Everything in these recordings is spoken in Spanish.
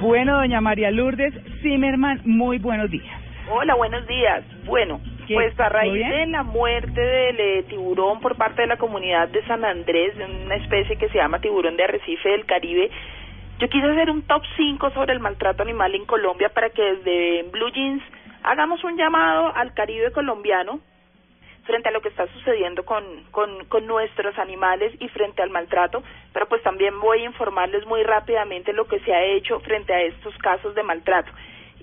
Bueno, doña María Lourdes Zimmerman, muy buenos días. Hola, buenos días. Bueno, pues a raíz de la muerte del eh, tiburón por parte de la comunidad de San Andrés, de una especie que se llama tiburón de arrecife del Caribe, yo quise hacer un top 5 sobre el maltrato animal en Colombia para que desde Blue Jeans hagamos un llamado al Caribe colombiano frente a lo que está sucediendo con, con, nuestros animales y frente al maltrato, pero pues también voy a informarles muy rápidamente lo que se ha hecho frente a estos casos de maltrato.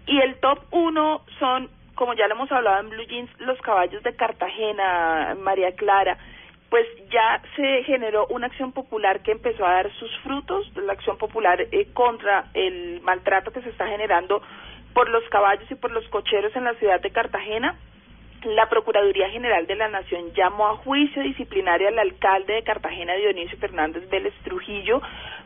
Y el top uno son, como ya lo hemos hablado en Blue Jeans, los caballos de Cartagena, María Clara. Pues ya se generó una acción popular que empezó a dar sus frutos, la acción popular eh, contra el maltrato que se está generando por los caballos y por los cocheros en la ciudad de Cartagena. La Procuraduría General de la Nación llamó a juicio disciplinario al alcalde de Cartagena, Dionisio Fernández Vélez Trujillo,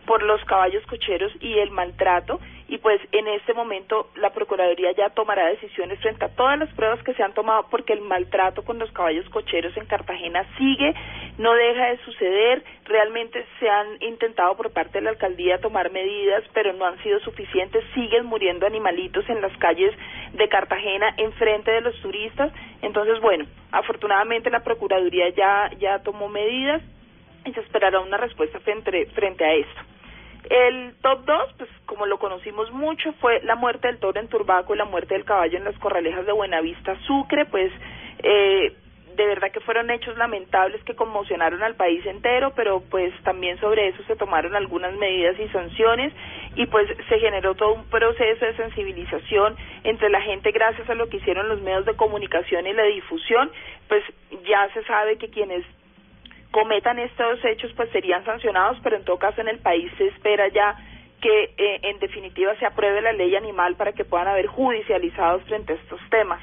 por los caballos cocheros y el maltrato. Y pues en este momento la Procuraduría ya tomará decisiones frente a todas las pruebas que se han tomado porque el maltrato con los caballos cocheros en Cartagena sigue, no deja de suceder. Realmente se han intentado por parte de la alcaldía tomar medidas, pero no han sido suficientes. Siguen muriendo animalitos en las calles de Cartagena enfrente de los turistas. Entonces, bueno, afortunadamente la Procuraduría ya, ya tomó medidas y se esperará una respuesta frente, frente a esto. El top 2, pues como lo conocimos mucho, fue la muerte del toro en Turbaco y la muerte del caballo en las corralejas de Buenavista, Sucre, pues eh, de verdad que fueron hechos lamentables que conmocionaron al país entero, pero pues también sobre eso se tomaron algunas medidas y sanciones y pues se generó todo un proceso de sensibilización entre la gente gracias a lo que hicieron los medios de comunicación y la difusión, pues ya se sabe que quienes cometan estos hechos pues serían sancionados, pero en todo caso en el país se espera ya que eh, en definitiva se apruebe la ley animal para que puedan haber judicializados frente a estos temas.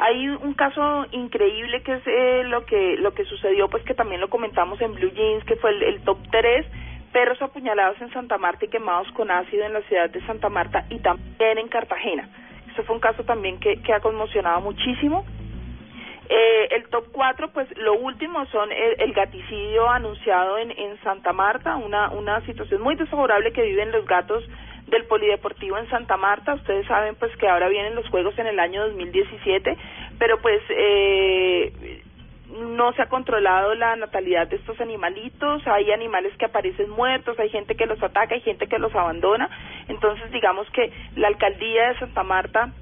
Hay un caso increíble que es eh, lo que lo que sucedió, pues que también lo comentamos en Blue Jeans, que fue el, el top 3, perros apuñalados en Santa Marta y quemados con ácido en la ciudad de Santa Marta y también en Cartagena. Eso fue un caso también que, que ha conmocionado muchísimo. Eh, el top 4, pues lo último son el, el gaticidio anunciado en, en Santa Marta, una, una situación muy desfavorable que viven los gatos del Polideportivo en Santa Marta. Ustedes saben pues que ahora vienen los Juegos en el año 2017, pero pues eh, no se ha controlado la natalidad de estos animalitos, hay animales que aparecen muertos, hay gente que los ataca, hay gente que los abandona. Entonces digamos que la alcaldía de Santa Marta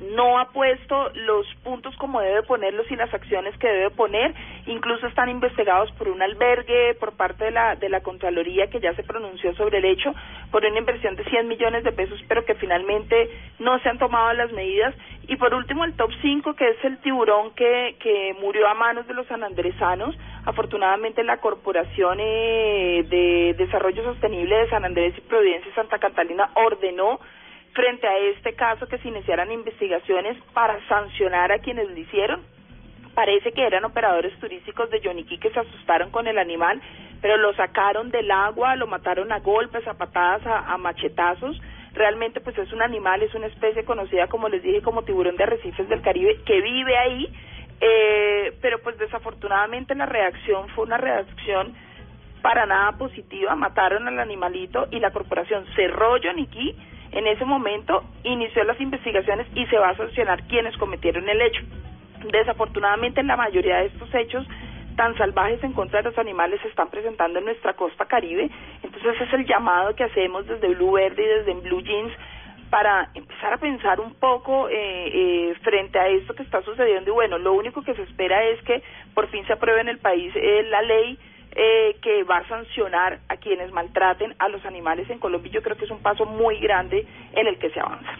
no ha puesto los puntos como debe ponerlos y las acciones que debe poner, incluso están investigados por un albergue por parte de la de la Contraloría que ya se pronunció sobre el hecho por una inversión de 100 millones de pesos, pero que finalmente no se han tomado las medidas. Y por último el top 5 que es el tiburón que que murió a manos de los sanandresanos, afortunadamente la Corporación eh, de Desarrollo Sostenible de San Andrés y Providencia y Santa Catalina ordenó frente a este caso que se iniciaran investigaciones para sancionar a quienes lo hicieron. Parece que eran operadores turísticos de Yoniquí que se asustaron con el animal, pero lo sacaron del agua, lo mataron a golpes, a patadas, a, machetazos. Realmente pues es un animal, es una especie conocida como les dije como tiburón de arrecifes del Caribe que vive ahí, eh, pero pues desafortunadamente la reacción fue una reacción para nada positiva, mataron al animalito y la corporación cerró Yoniquí en ese momento inició las investigaciones y se va a sancionar quienes cometieron el hecho. Desafortunadamente, la mayoría de estos hechos tan salvajes en contra de los animales se están presentando en nuestra costa caribe. Entonces, es el llamado que hacemos desde Blue Verde y desde Blue Jeans para empezar a pensar un poco eh, eh, frente a esto que está sucediendo. Y bueno, lo único que se espera es que por fin se apruebe en el país eh, la ley eh, que va a sancionar quienes maltraten a los animales en Colombia. Yo creo que es un paso muy grande en el que se avanza.